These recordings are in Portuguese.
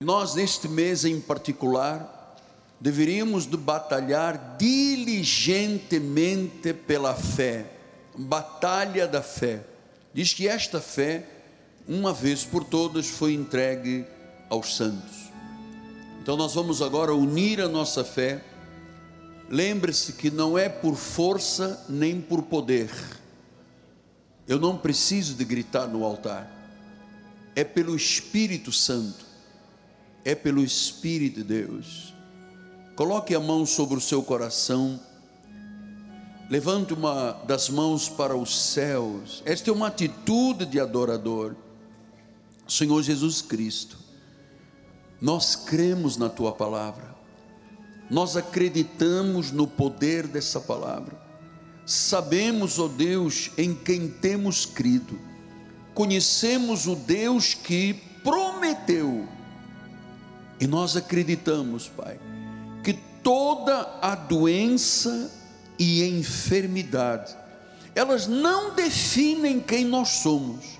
Nós, neste mês em particular, deveríamos de batalhar diligentemente pela fé, batalha da fé. Diz que esta fé, uma vez por todas, foi entregue aos santos. Então nós vamos agora unir a nossa fé. Lembre-se que não é por força nem por poder. Eu não preciso de gritar no altar. É pelo Espírito Santo é pelo Espírito de Deus. Coloque a mão sobre o seu coração. Levante uma das mãos para os céus. Esta é uma atitude de adorador. Senhor Jesus Cristo, nós cremos na tua palavra. Nós acreditamos no poder dessa palavra. Sabemos, ó oh Deus, em quem temos crido. Conhecemos o Deus que prometeu e nós acreditamos, Pai, que toda a doença e enfermidade, elas não definem quem nós somos.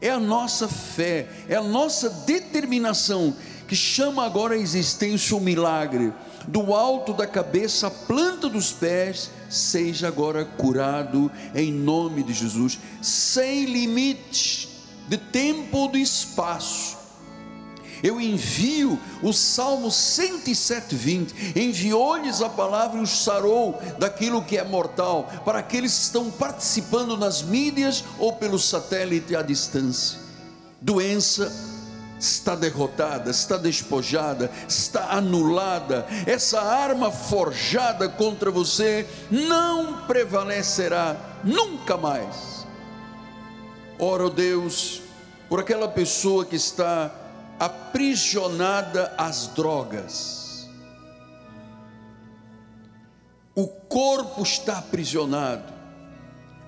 É a nossa fé, é a nossa determinação que chama agora a existência o milagre. Do alto da cabeça à planta dos pés, seja agora curado em nome de Jesus, sem limites de tempo ou de espaço eu envio o Salmo 107, 20. Enviou-lhes a palavra e os sarou daquilo que é mortal, para aqueles que estão participando nas mídias ou pelo satélite à distância. Doença está derrotada, está despojada, está anulada. Essa arma forjada contra você não prevalecerá nunca mais. Ora, Deus, por aquela pessoa que está aprisionada às drogas. O corpo está aprisionado,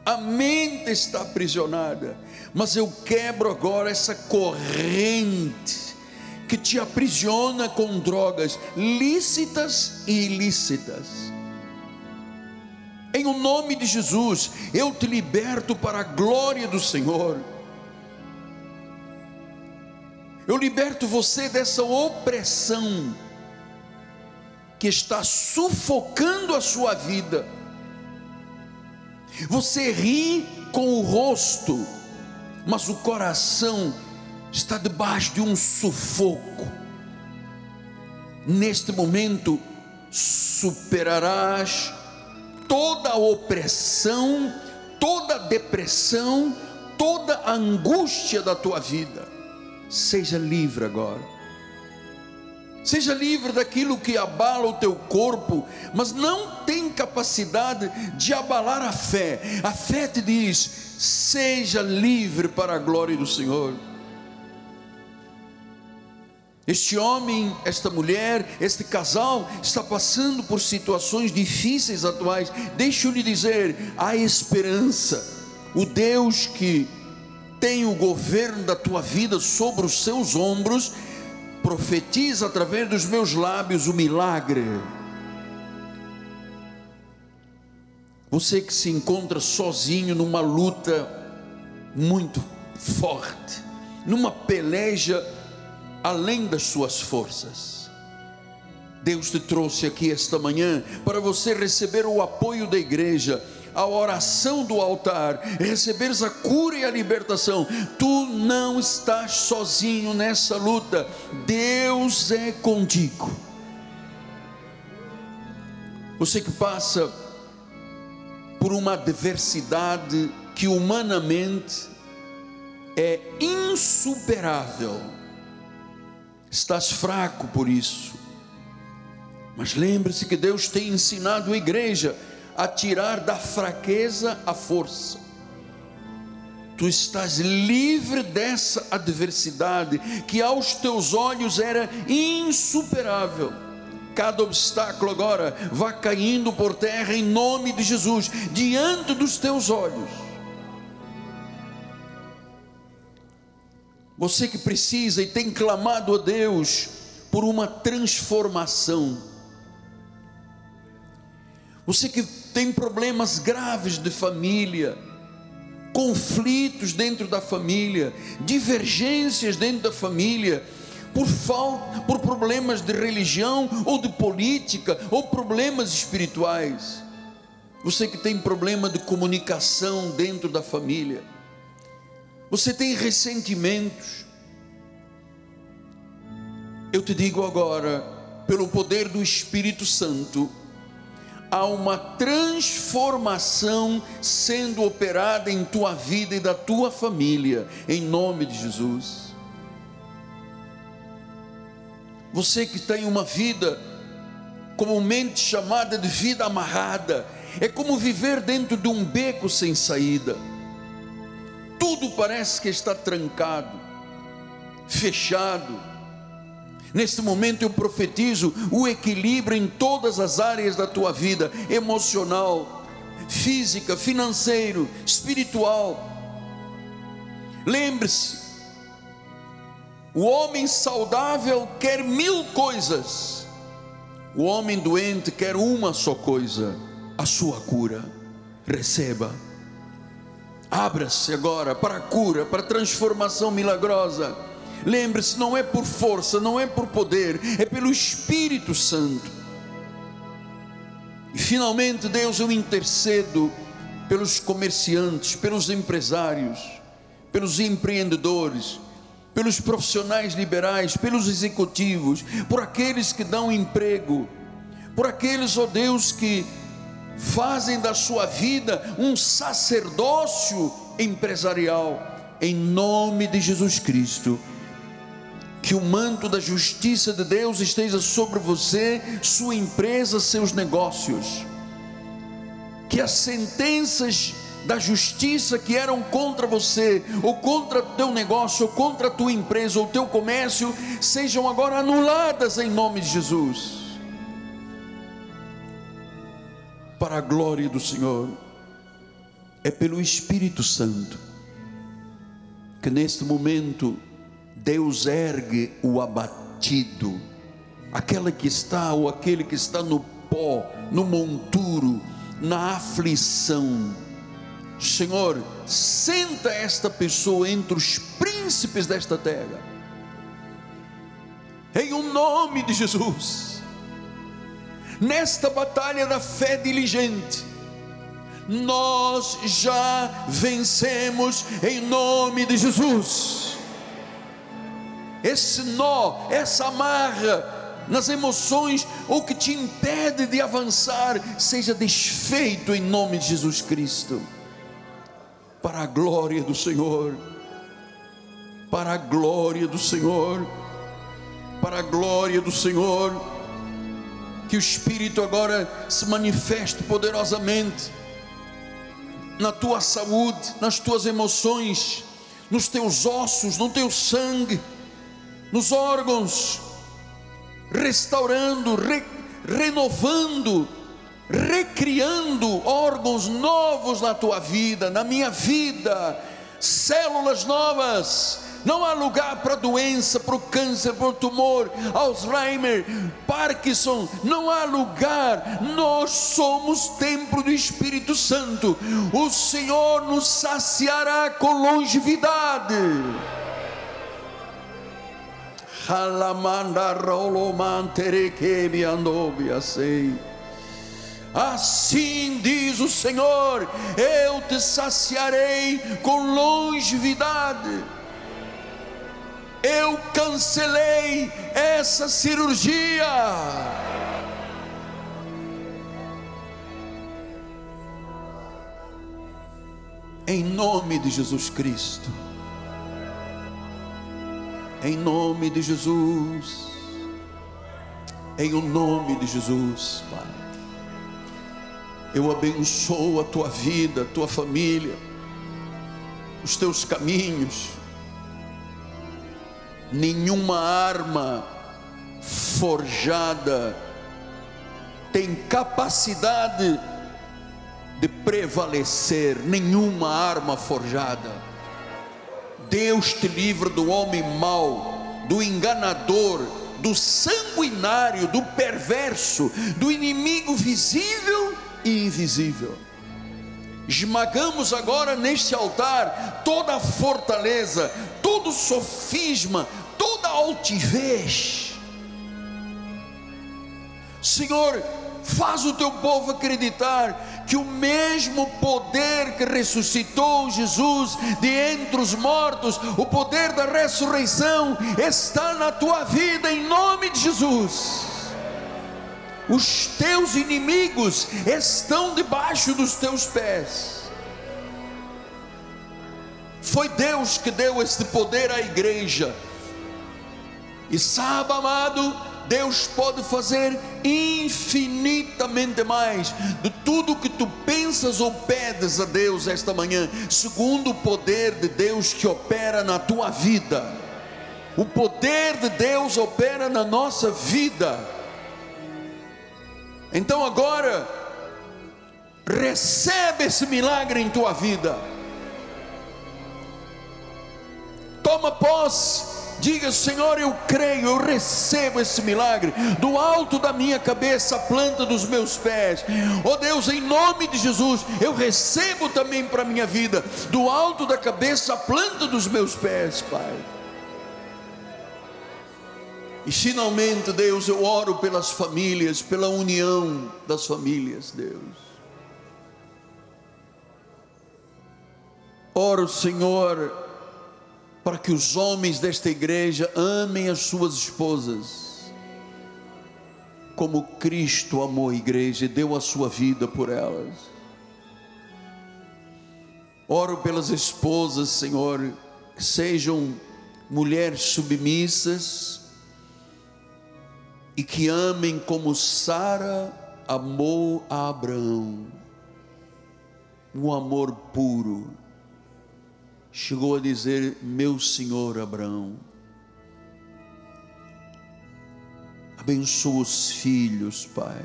a mente está aprisionada, mas eu quebro agora essa corrente que te aprisiona com drogas lícitas e ilícitas. Em o nome de Jesus, eu te liberto para a glória do Senhor eu liberto você dessa opressão que está sufocando a sua vida. Você ri com o rosto, mas o coração está debaixo de um sufoco. Neste momento, superarás toda a opressão, toda a depressão, toda a angústia da tua vida. Seja livre agora. Seja livre daquilo que abala o teu corpo, mas não tem capacidade de abalar a fé. A fé te diz: seja livre para a glória do Senhor. Este homem, esta mulher, este casal está passando por situações difíceis atuais. Deixa eu lhe dizer: há esperança. O Deus que tem o governo da tua vida sobre os seus ombros, profetiza através dos meus lábios o milagre. Você que se encontra sozinho numa luta muito forte, numa peleja além das suas forças. Deus te trouxe aqui esta manhã para você receber o apoio da igreja a oração do altar, receberes a cura e a libertação, tu não estás sozinho nessa luta, Deus é contigo. Você que passa por uma adversidade que humanamente é insuperável, estás fraco por isso, mas lembre-se que Deus tem ensinado a igreja a tirar da fraqueza a força. Tu estás livre dessa adversidade que aos teus olhos era insuperável. Cada obstáculo agora vá caindo por terra em nome de Jesus, diante dos teus olhos. Você que precisa e tem clamado a Deus por uma transformação. Você que tem problemas graves de família, conflitos dentro da família, divergências dentro da família. por falta, por problemas de religião ou de política ou problemas espirituais. Você que tem problema de comunicação dentro da família. Você tem ressentimentos. Eu te digo agora, pelo poder do Espírito Santo, há uma transformação sendo operada em tua vida e da tua família, em nome de Jesus. Você que tem uma vida comumente chamada de vida amarrada, é como viver dentro de um beco sem saída. Tudo parece que está trancado, fechado Neste momento eu profetizo o equilíbrio em todas as áreas da tua vida, emocional, física, financeiro, espiritual. Lembre-se, o homem saudável quer mil coisas, o homem doente quer uma só coisa: a sua cura. Receba. Abra-se agora para a cura, para a transformação milagrosa Lembre-se, não é por força, não é por poder, é pelo Espírito Santo. E finalmente, Deus, eu intercedo pelos comerciantes, pelos empresários, pelos empreendedores, pelos profissionais liberais, pelos executivos, por aqueles que dão emprego, por aqueles, ó oh Deus, que fazem da sua vida um sacerdócio empresarial, em nome de Jesus Cristo que o manto da justiça de Deus esteja sobre você, sua empresa, seus negócios. Que as sentenças da justiça que eram contra você, ou contra teu negócio, ou contra a tua empresa, ou teu comércio, sejam agora anuladas em nome de Jesus. Para a glória do Senhor, é pelo Espírito Santo que neste momento Deus ergue o abatido, aquela que está ou aquele que está no pó, no monturo, na aflição. Senhor, senta esta pessoa entre os príncipes desta terra, em o nome de Jesus, nesta batalha da fé diligente, nós já vencemos em nome de Jesus esse nó, essa amarra nas emoções ou que te impede de avançar, seja desfeito em nome de Jesus Cristo, para a glória do Senhor, para a glória do Senhor, para a glória do Senhor, que o Espírito agora se manifeste poderosamente na tua saúde, nas tuas emoções, nos teus ossos, no teu sangue nos órgãos, restaurando, re, renovando, recriando órgãos novos na tua vida, na minha vida, células novas. Não há lugar para doença, para o câncer, para o tumor, Alzheimer, Parkinson. Não há lugar. Nós somos templo do Espírito Santo. O Senhor nos saciará com longevidade. Assim diz o Senhor: eu te saciarei com longevidade. Eu cancelei essa cirurgia. Em nome de Jesus Cristo em nome de Jesus. Em o nome de Jesus, Pai. Eu abençoo a tua vida, a tua família, os teus caminhos. Nenhuma arma forjada tem capacidade de prevalecer, nenhuma arma forjada Deus te livra do homem mau, do enganador, do sanguinário, do perverso, do inimigo visível e invisível. Esmagamos agora neste altar toda a fortaleza, todo sofisma, toda altivez. Senhor, faz o teu povo acreditar que o mesmo poder que ressuscitou Jesus de entre os mortos, o poder da ressurreição, está na tua vida em nome de Jesus. Os teus inimigos estão debaixo dos teus pés. Foi Deus que deu este poder à igreja. E sabe, amado, Deus pode fazer infinitamente mais de tudo que tu pensas ou pedes a Deus esta manhã, segundo o poder de Deus que opera na tua vida. O poder de Deus opera na nossa vida. Então agora, recebe esse milagre em tua vida toma posse. Diga, Senhor, eu creio, eu recebo esse milagre do alto da minha cabeça, a planta dos meus pés. Oh Deus, em nome de Jesus, eu recebo também para a minha vida, do alto da cabeça, a planta dos meus pés, Pai. E finalmente, Deus, eu oro pelas famílias, pela união das famílias, Deus. Oro, Senhor, para que os homens desta igreja amem as suas esposas, como Cristo amou a igreja e deu a sua vida por elas. Oro pelas esposas, Senhor, que sejam mulheres submissas e que amem como Sara amou a Abraão, um amor puro chegou a dizer: Meu senhor Abraão, abençoa os filhos, Pai,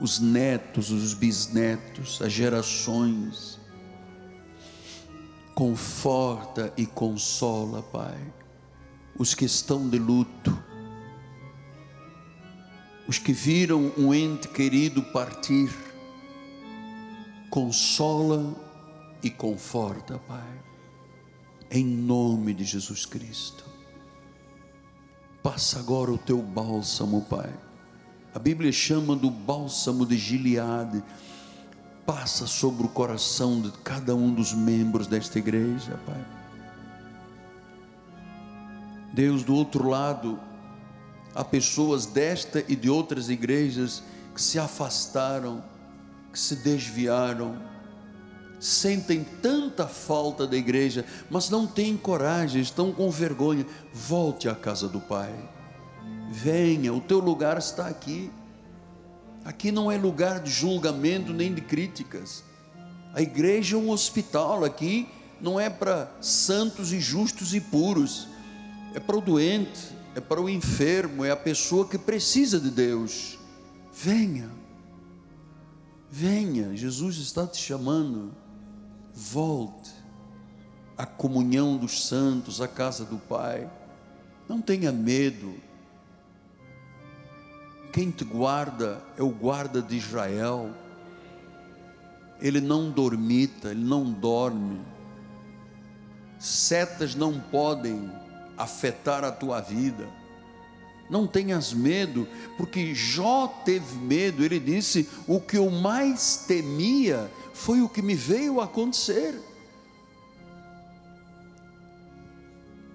os netos, os bisnetos, as gerações, conforta e consola, Pai, os que estão de luto, os que viram um ente querido partir, consola e conforta, Pai, em nome de Jesus Cristo. Passa agora o teu bálsamo, Pai. A Bíblia chama do bálsamo de Gileade. Passa sobre o coração de cada um dos membros desta igreja, Pai. Deus, do outro lado, há pessoas desta e de outras igrejas que se afastaram, que se desviaram, sentem tanta falta da igreja, mas não têm coragem, estão com vergonha. Volte à casa do Pai. Venha, o teu lugar está aqui. Aqui não é lugar de julgamento nem de críticas. A igreja é um hospital aqui, não é para santos e justos e puros. É para o doente, é para o enfermo, é a pessoa que precisa de Deus. Venha. Venha, Jesus está te chamando volte à comunhão dos santos, à casa do Pai. Não tenha medo. Quem te guarda é o guarda de Israel. Ele não dormita, ele não dorme. Setas não podem afetar a tua vida. Não tenhas medo, porque Jó teve medo. Ele disse: O que eu mais temia foi o que me veio a acontecer.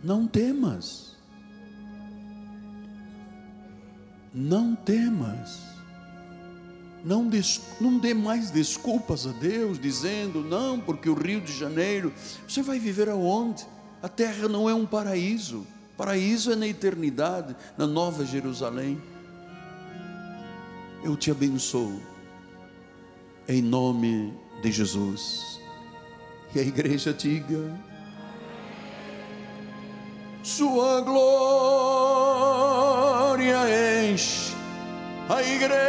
Não temas. Não temas. Não, des, não dê mais desculpas a Deus, dizendo, não, porque o Rio de Janeiro, você vai viver aonde? A terra não é um paraíso, paraíso é na eternidade, na Nova Jerusalém. Eu te abençoo, em nome de Jesus. E a igreja diga: Sua glória enche a igreja.